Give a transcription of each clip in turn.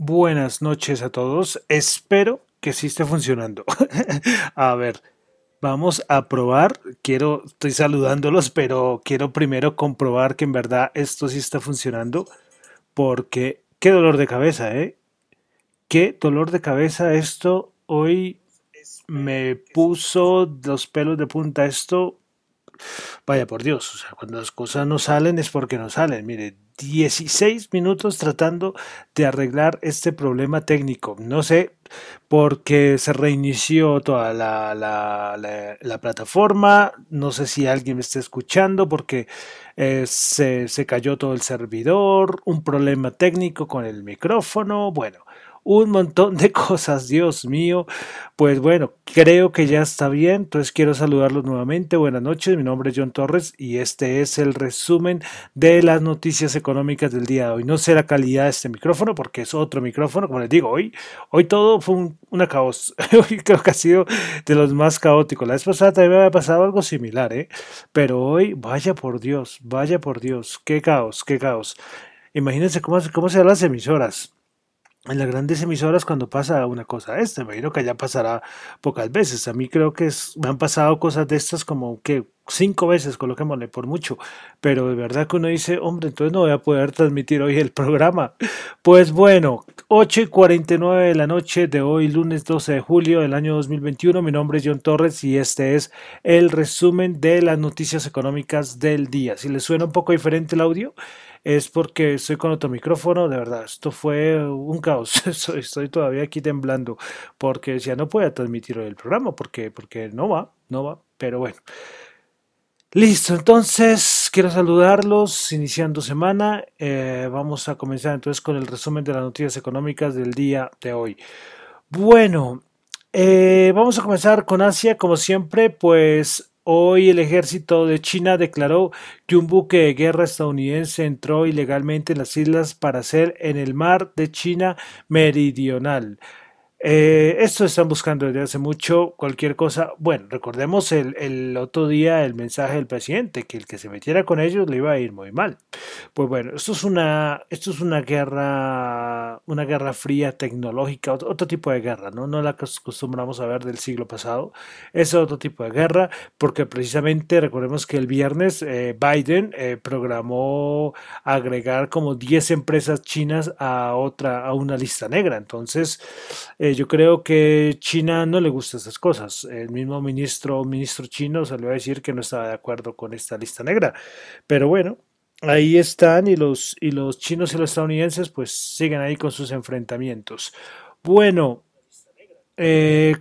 Buenas noches a todos. Espero que sí esté funcionando. a ver, vamos a probar. Quiero, estoy saludándolos, pero quiero primero comprobar que en verdad esto sí está funcionando. Porque qué dolor de cabeza, ¿eh? Qué dolor de cabeza esto. Hoy me puso los pelos de punta esto. Vaya por Dios, o sea, cuando las cosas no salen es porque no salen. Mire, 16 minutos tratando de arreglar este problema técnico. No sé, porque se reinició toda la, la, la, plataforma. No sé si alguien me está escuchando porque eh, se, se cayó todo el servidor. Un problema técnico con el micrófono. Bueno, un montón de cosas, Dios mío. Pues bueno, creo que ya está bien, entonces quiero saludarlos nuevamente. Buenas noches, mi nombre es John Torres y este es el resumen de las noticias económicas del día de hoy. No sé la calidad de este micrófono porque es otro micrófono, como les digo, hoy, hoy todo fue un, una caos. hoy creo que ha sido de los más caóticos. La vez pasada también me había pasado algo similar, ¿eh? Pero hoy, vaya por Dios, vaya por Dios, qué caos, qué caos. Imagínense cómo, cómo serán las emisoras en las grandes emisoras cuando pasa una cosa esta. Me imagino que ya pasará pocas veces. A mí creo que me han pasado cosas de estas como que cinco veces, coloquémosle por mucho. Pero de verdad que uno dice, hombre, entonces no voy a poder transmitir hoy el programa. Pues bueno, 8 y 49 de la noche de hoy, lunes 12 de julio del año 2021. Mi nombre es John Torres y este es el resumen de las noticias económicas del día. Si les suena un poco diferente el audio, es porque estoy con otro micrófono, de verdad, esto fue un caos, estoy todavía aquí temblando, porque ya no puedo transmitir el programa, porque, porque no va, no va, pero bueno. Listo, entonces quiero saludarlos iniciando semana. Eh, vamos a comenzar entonces con el resumen de las noticias económicas del día de hoy. Bueno, eh, vamos a comenzar con Asia, como siempre, pues Hoy el ejército de China declaró que un buque de guerra estadounidense entró ilegalmente en las islas para hacer en el mar de China Meridional. Eh, esto están buscando desde hace mucho, cualquier cosa. Bueno, recordemos el, el, otro día el mensaje del presidente, que el que se metiera con ellos le iba a ir muy mal. Pues bueno, esto es una, esto es una guerra, una guerra fría tecnológica, otro, tipo de guerra, ¿no? No la que acostumbramos a ver del siglo pasado. Es otro tipo de guerra, porque precisamente recordemos que el viernes eh, Biden eh, programó agregar como 10 empresas chinas a otra, a una lista negra. Entonces, eh, yo creo que China no le gusta esas cosas. El mismo ministro, ministro chino salió a decir que no estaba de acuerdo con esta lista negra. Pero bueno, ahí están y los, y los chinos y los estadounidenses pues siguen ahí con sus enfrentamientos. Bueno, eh,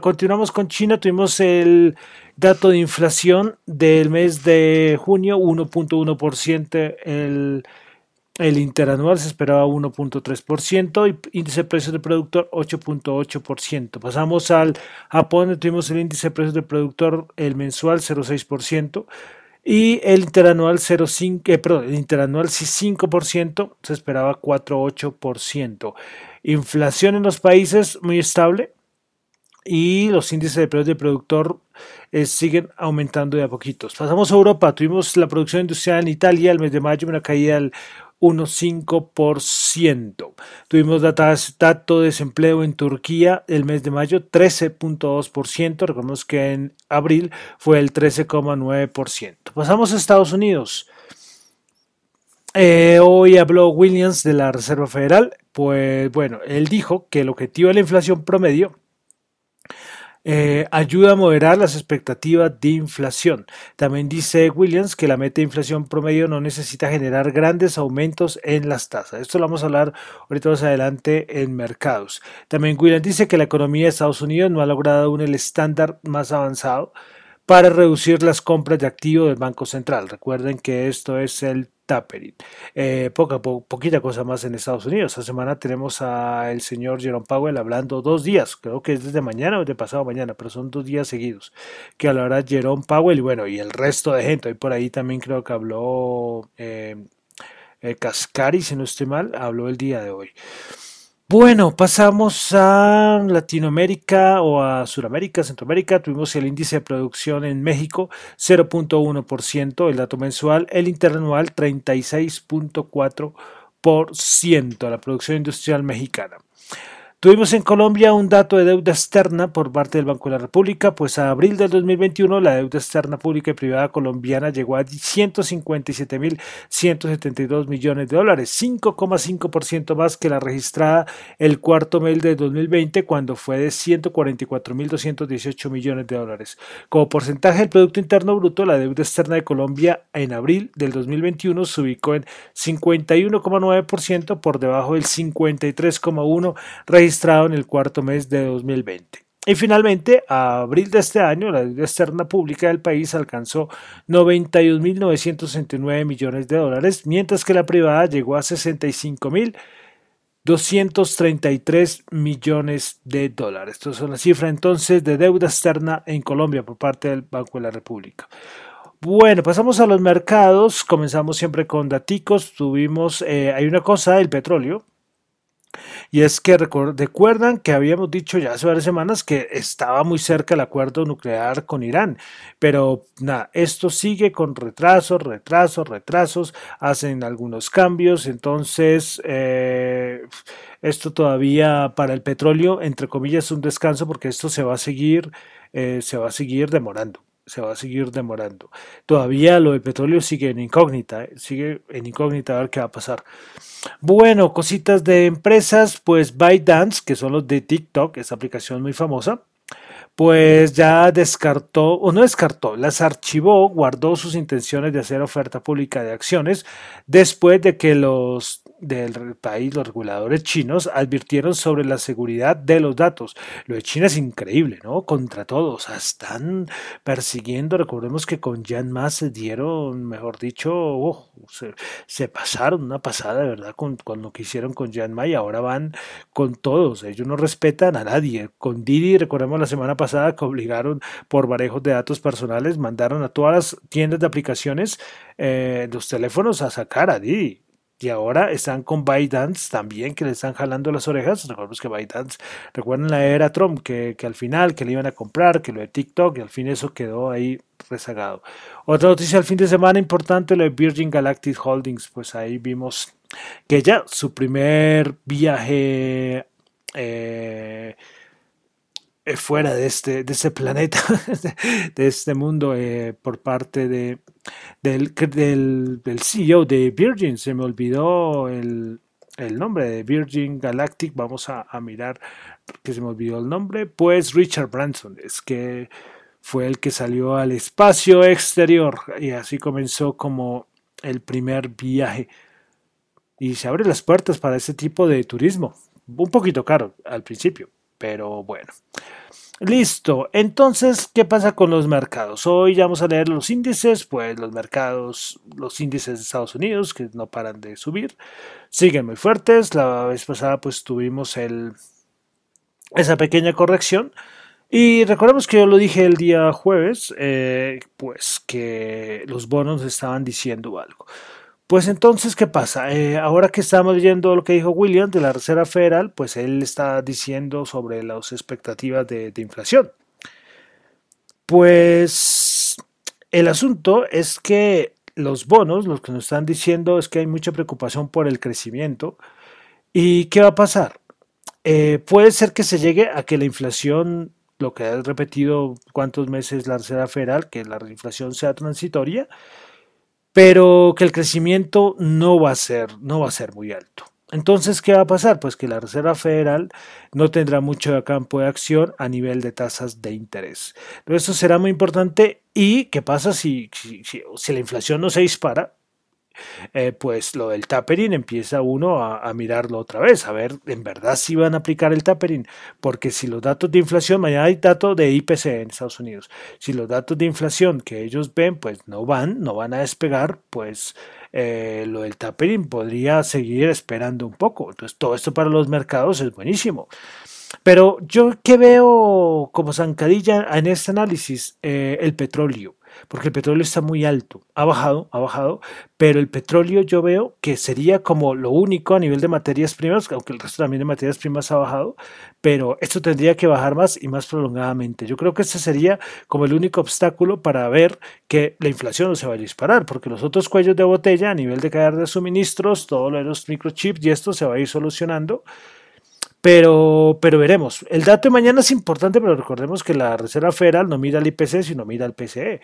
continuamos con China. Tuvimos el dato de inflación del mes de junio, 1.1%. El el interanual se esperaba 1.3% y índice de precios del productor 8.8%. Pasamos al Japón, donde tuvimos el índice de precios del productor el mensual 0.6% y el interanual 0.5, eh, perdón, el interanual 5%, se esperaba 4.8%. Inflación en los países muy estable y los índices de precios del productor eh, siguen aumentando de a poquitos. Pasamos a Europa, tuvimos la producción industrial en Italia el mes de mayo, una caída del 1,5%. Tuvimos dato de desempleo en Turquía el mes de mayo 13.2%. Recordemos que en abril fue el 13,9%. Pasamos a Estados Unidos. Eh, hoy habló Williams de la Reserva Federal. Pues bueno, él dijo que el objetivo de la inflación promedio eh, ayuda a moderar las expectativas de inflación. También dice Williams que la meta de inflación promedio no necesita generar grandes aumentos en las tasas. Esto lo vamos a hablar ahorita más adelante en mercados. También Williams dice que la economía de Estados Unidos no ha logrado aún el estándar más avanzado para reducir las compras de activos del Banco Central. Recuerden que esto es el tapering. Eh, poca, poquita cosa más en Estados Unidos. Esta semana tenemos al señor Jerome Powell hablando dos días, creo que es desde mañana o de pasado mañana, pero son dos días seguidos que hablará Jerome Powell y bueno, y el resto de gente. Hoy por ahí también creo que habló eh, eh Cascari, si no estoy mal, habló el día de hoy. Bueno, pasamos a Latinoamérica o a Sudamérica, Centroamérica. Tuvimos el índice de producción en México 0.1%, el dato mensual, el interanual 36.4%. la producción industrial mexicana. Tuvimos en Colombia un dato de deuda externa por parte del Banco de la República, pues a abril del 2021 la deuda externa pública y privada colombiana llegó a 157.172 millones de dólares, 5,5% más que la registrada el cuarto mes de 2020 cuando fue de 144.218 millones de dólares. Como porcentaje del Producto Interno Bruto, la deuda externa de Colombia en abril del 2021 se ubicó en 51,9% por debajo del 53,1% registrado en el cuarto mes de 2020. Y finalmente, a abril de este año, la deuda externa pública del país alcanzó 91.969 millones de dólares, mientras que la privada llegó a 65.233 millones de dólares. Estas son las cifras entonces de deuda externa en Colombia por parte del Banco de la República. Bueno, pasamos a los mercados. Comenzamos siempre con daticos. Tuvimos, eh, hay una cosa, el petróleo. Y es que recuerdan que habíamos dicho ya hace varias semanas que estaba muy cerca el acuerdo nuclear con Irán, pero nada, esto sigue con retrasos, retrasos, retrasos, hacen algunos cambios, entonces eh, esto todavía para el petróleo, entre comillas, es un descanso porque esto se va a seguir, eh, se va a seguir demorando se va a seguir demorando. Todavía lo del petróleo sigue en incógnita, eh, sigue en incógnita a ver qué va a pasar. Bueno, cositas de empresas, pues ByteDance, que son los de TikTok, esa aplicación muy famosa, pues ya descartó, o no descartó, las archivó, guardó sus intenciones de hacer oferta pública de acciones después de que los del país, los reguladores chinos, advirtieron sobre la seguridad de los datos. Lo de China es increíble, ¿no? Contra todos, están persiguiendo, recordemos que con Jan se dieron, mejor dicho, oh, se, pasaron una pasada, verdad, con, con, lo que hicieron con Jan y ahora van con todos, ellos no respetan a nadie. Con Didi, recordemos la semana pasada que obligaron por barejos de datos personales, mandaron a todas las tiendas de aplicaciones eh, los teléfonos a sacar a Didi y ahora están con ByteDance también, que le están jalando las orejas. Recordemos que ByteDance, recuerden la era Trump, que, que, al final que le iban a comprar, que lo de TikTok, y al fin eso quedó ahí rezagado. Otra noticia al fin de semana importante, lo de Virgin Galactic Holdings, pues ahí vimos que ya su primer viaje eh, fuera de este, de este planeta, de este mundo, eh, por parte de, del, del, CEO de Virgin. Se me olvidó el, nombre de Virgin Galactic. Vamos a, mirar que se me olvidó el nombre. Pues Richard Branson, es que fue el que salió al espacio exterior y así comenzó como el primer viaje. Y se abren las puertas para ese tipo de turismo. Un poquito caro al principio, pero bueno. Listo, entonces, ¿qué pasa con los mercados? Hoy ya vamos a leer los índices, pues los mercados, los índices de Estados Unidos, que no paran de subir, siguen muy fuertes. La vez pasada pues tuvimos el, esa pequeña corrección. Y recordemos que yo lo dije el día jueves, eh, pues que los bonos estaban diciendo algo. Pues entonces, ¿qué pasa? Eh, ahora que estamos leyendo lo que dijo William de la Reserva Federal, pues él está diciendo sobre las expectativas de, inflación. Pues el asunto es que los bonos, lo que nos están diciendo es que hay mucha preocupación por el crecimiento. ¿Y qué va a pasar? Eh, puede ser que se llegue a que la inflación, lo que ha repetido cuántos meses la Reserva Federal, que la inflación sea transitoria, pero que el crecimiento no va a ser, no va a ser muy alto. Entonces, ¿qué va a pasar? Pues que la Reserva Federal no tendrá mucho campo de acción a nivel de tasas de interés. Pero esto será muy importante. ¿Y qué pasa si, si, si la inflación no se dispara? Eh, pues lo del tapering empieza uno a, mirarlo otra vez, a ver en verdad si van a aplicar el tapering, porque si los datos de inflación, mañana hay datos de IPC en Estados Unidos, si los datos de inflación que ellos ven pues no van, no van a despegar, pues eh, lo del tapering podría seguir esperando un poco. Entonces todo esto para los mercados es buenísimo. Pero yo que veo como zancadilla en este análisis, eh, el petróleo porque el petróleo está muy alto, ha bajado, ha bajado, pero el petróleo yo veo que sería como lo único a nivel de materias primas, aunque el resto también de materias primas ha bajado, pero esto tendría que bajar más y más prolongadamente. Yo creo que ese sería como el único obstáculo para ver que la inflación no se va a disparar, porque los otros cuellos de botella a nivel de caer de suministros, todo lo de los microchips y esto se va a ir solucionando. Pero, pero veremos. El dato de mañana es importante, pero recordemos que la Reserva Federal no mira al IPC, sino mira al PCE.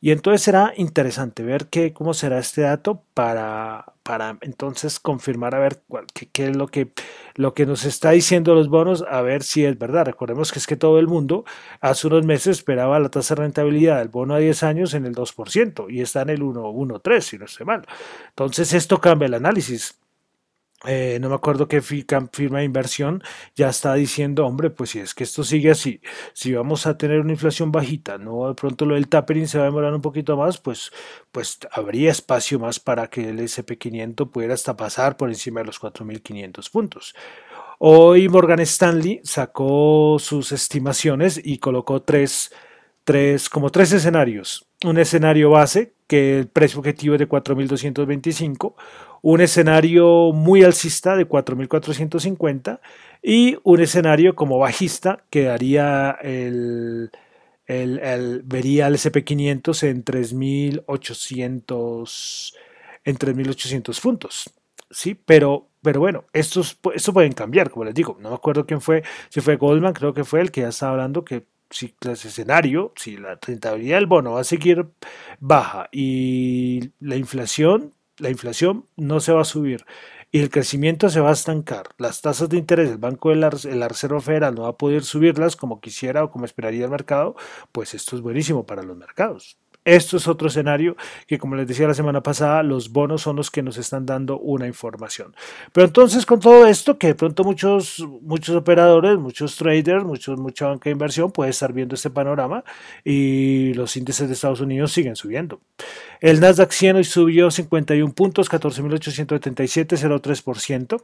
Y entonces será interesante ver qué, cómo será este dato para, para entonces confirmar a ver qué, qué, es lo que, lo que nos está diciendo los bonos, a ver si es verdad. Recordemos que es que todo el mundo hace unos meses esperaba la tasa de rentabilidad del bono a 10 años en el 2% y está en el 1.3, si no estoy mal. Entonces esto cambia el análisis eh, no me acuerdo qué firma de inversión, ya está diciendo, hombre, pues si es que esto sigue así, si vamos a tener una inflación bajita, no de pronto lo del tapering se va a demorar un poquito más, pues, pues habría espacio más para que el SP500 pudiera hasta pasar por encima de los 4.500 puntos. Hoy Morgan Stanley sacó sus estimaciones y colocó tres, tres, como tres escenarios. Un escenario base, que el precio objetivo es de 4.225, un escenario muy alcista de 4.450 y un escenario como bajista que daría el, el, vería el SP500 en 3.800 en 3.800 puntos. Sí, pero, pero bueno, estos, esto pueden cambiar, como les digo. No me acuerdo quién fue, si fue Goldman, creo que fue el que ya estaba hablando que si el escenario, si la rentabilidad del bono va a seguir baja y la inflación la inflación no se va a subir y el crecimiento se va a estancar. Las tasas de interés del Banco de la, la, Reserva Federal no va a poder subirlas como quisiera o como esperaría el mercado, pues esto es buenísimo para los mercados. Esto es otro escenario que, como les decía la semana pasada, los bonos son los que nos están dando una información. Pero entonces, con todo esto, que de pronto muchos, muchos operadores, muchos traders, muchos, mucha banca de inversión puede estar viendo este panorama y los índices de Estados Unidos siguen subiendo. El Nasdaq 100 hoy subió 51 puntos, 14.877, 0,3%.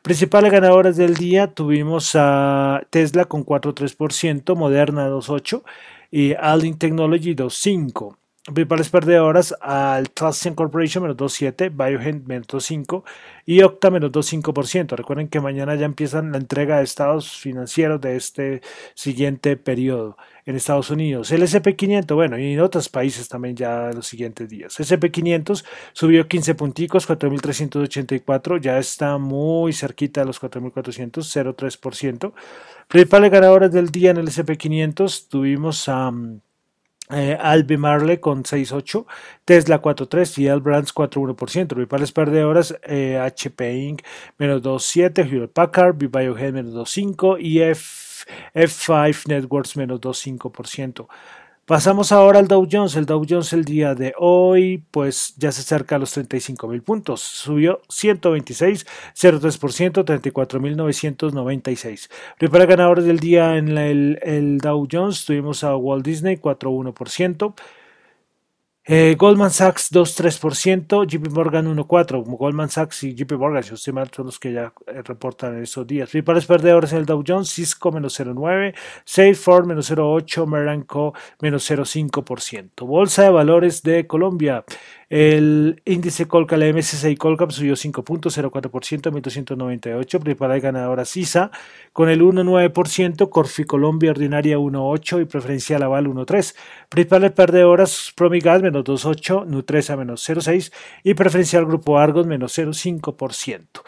Principales ganadoras del día tuvimos a Tesla con 4,3%, Moderna 2,8% y Aldin Technology 2.5. Principales perdedoras al Trustion Corporation menos 2.7, Biogen menos 2.5 y Octa menos 2.5%. Recuerden que mañana ya empiezan la entrega de estados financieros de este siguiente periodo en Estados Unidos. El SP500, bueno, y en otros países también ya en los siguientes días. SP500 subió 15 punticos, 4.384, ya está muy cerquita de los 4.400, 0,3%. Principales ganadoras del día en el SP500 tuvimos a... Eh, Albi Marley con 6.8, Tesla 4.3 y Brands 4.1%. Principales perdedoras eh, HP Inc. menos 2.7, Hewlett Packard, Biogen menos 2.5 y F, F5 Networks menos 2.5%. Pasamos ahora al Dow Jones. El Dow Jones el día de hoy, pues ya se acerca a los 35 mil puntos. Subió 126, 0,3%, 34.996. Primera ganadores del día en el, el Dow Jones tuvimos a Walt Disney, 4,1%. Eh, Goldman Sachs 2,3%, JP Morgan 1,4%. Goldman Sachs y JP Morgan, si usted mal, son los que ya eh, reportan en esos días. Principales perdedores en el Dow Jones, Cisco menos 0,9%, Salesforce menos 0,8%, Meranco menos 0,5%. Bolsa de Valores de Colombia. El índice Colca, la MSCI Colcap subió 5.04% a 1.298, principal ganadora CISA con el 1.9%, Corfi Colombia Ordinaria 1.8 y Preferencial Aval 1.3. Principales perdedoras Promigas menos 2.8, Nutresa menos 0.6 y Preferencial Grupo Argos menos 0.5%.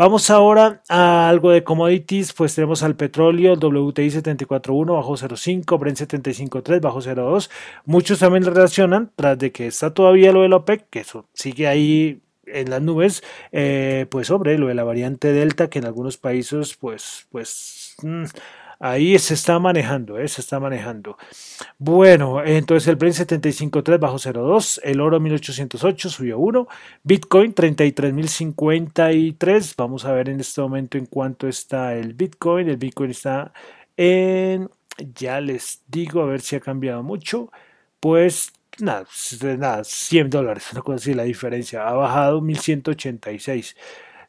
Vamos ahora a algo de commodities, pues tenemos al petróleo, WTI 74.1 bajo 0.5, Brent 75.3 bajo 0.2. Muchos también relacionan, tras de que está todavía lo del OPEC, que eso sigue ahí en las nubes, eh, pues hombre, lo de la variante Delta, que en algunos países, pues, pues... Mm, Ahí se está manejando, ¿eh? se está manejando. Bueno, entonces el Brent 75.3 bajo 0.2, el oro 1808 subió 1, Bitcoin 33.053. Vamos a ver en este momento en cuánto está el Bitcoin. El Bitcoin está en, ya les digo, a ver si ha cambiado mucho. Pues nada, nada 100 dólares, una cosa así la diferencia. Ha bajado 1186.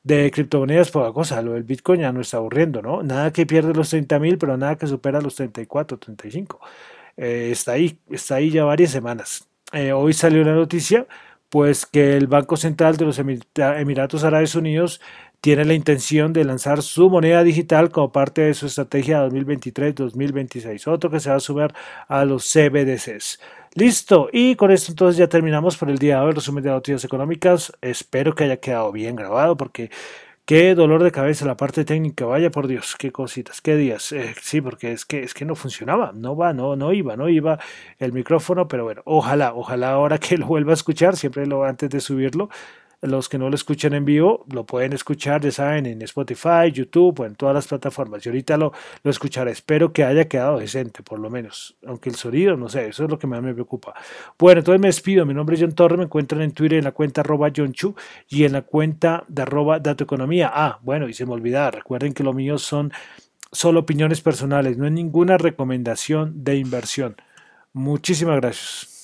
De criptomonedas, poca cosa. Lo del Bitcoin ya no está aburriendo, ¿no? Nada que pierde los 30 mil, pero nada que supera los 34, 35. Eh, está ahí, está ahí ya varias semanas. Eh, hoy salió la noticia, pues que el Banco Central de los Emiratos Árabes Unidos tiene la intención de lanzar su moneda digital como parte de su estrategia 2023-2026. Otro que se va a sumar a los CBDCs. Listo, y con esto entonces ya terminamos por el día de hoy el resumen de noticias económicas. Espero que haya quedado bien grabado porque qué dolor de cabeza la parte técnica, vaya por Dios, qué cositas, qué días. Eh, sí, porque es que es que no funcionaba, no va, no no iba, no iba el micrófono, pero bueno, ojalá, ojalá ahora que lo vuelva a escuchar, siempre lo antes de subirlo los que no lo escuchan en vivo lo pueden escuchar, ya saben, en Spotify, YouTube o en todas las plataformas. Y ahorita lo, lo escucharé. Espero que haya quedado decente, por lo menos. Aunque el sonido, no sé, eso es lo que más me preocupa. Bueno, entonces me despido. Mi nombre es John Torre. Me encuentran en Twitter en la cuenta arroba John Chu y en la cuenta de arroba Datoeconomía. Ah, bueno, y se me olvidaba. Recuerden que lo mío son solo opiniones personales. No es ninguna recomendación de inversión. Muchísimas gracias.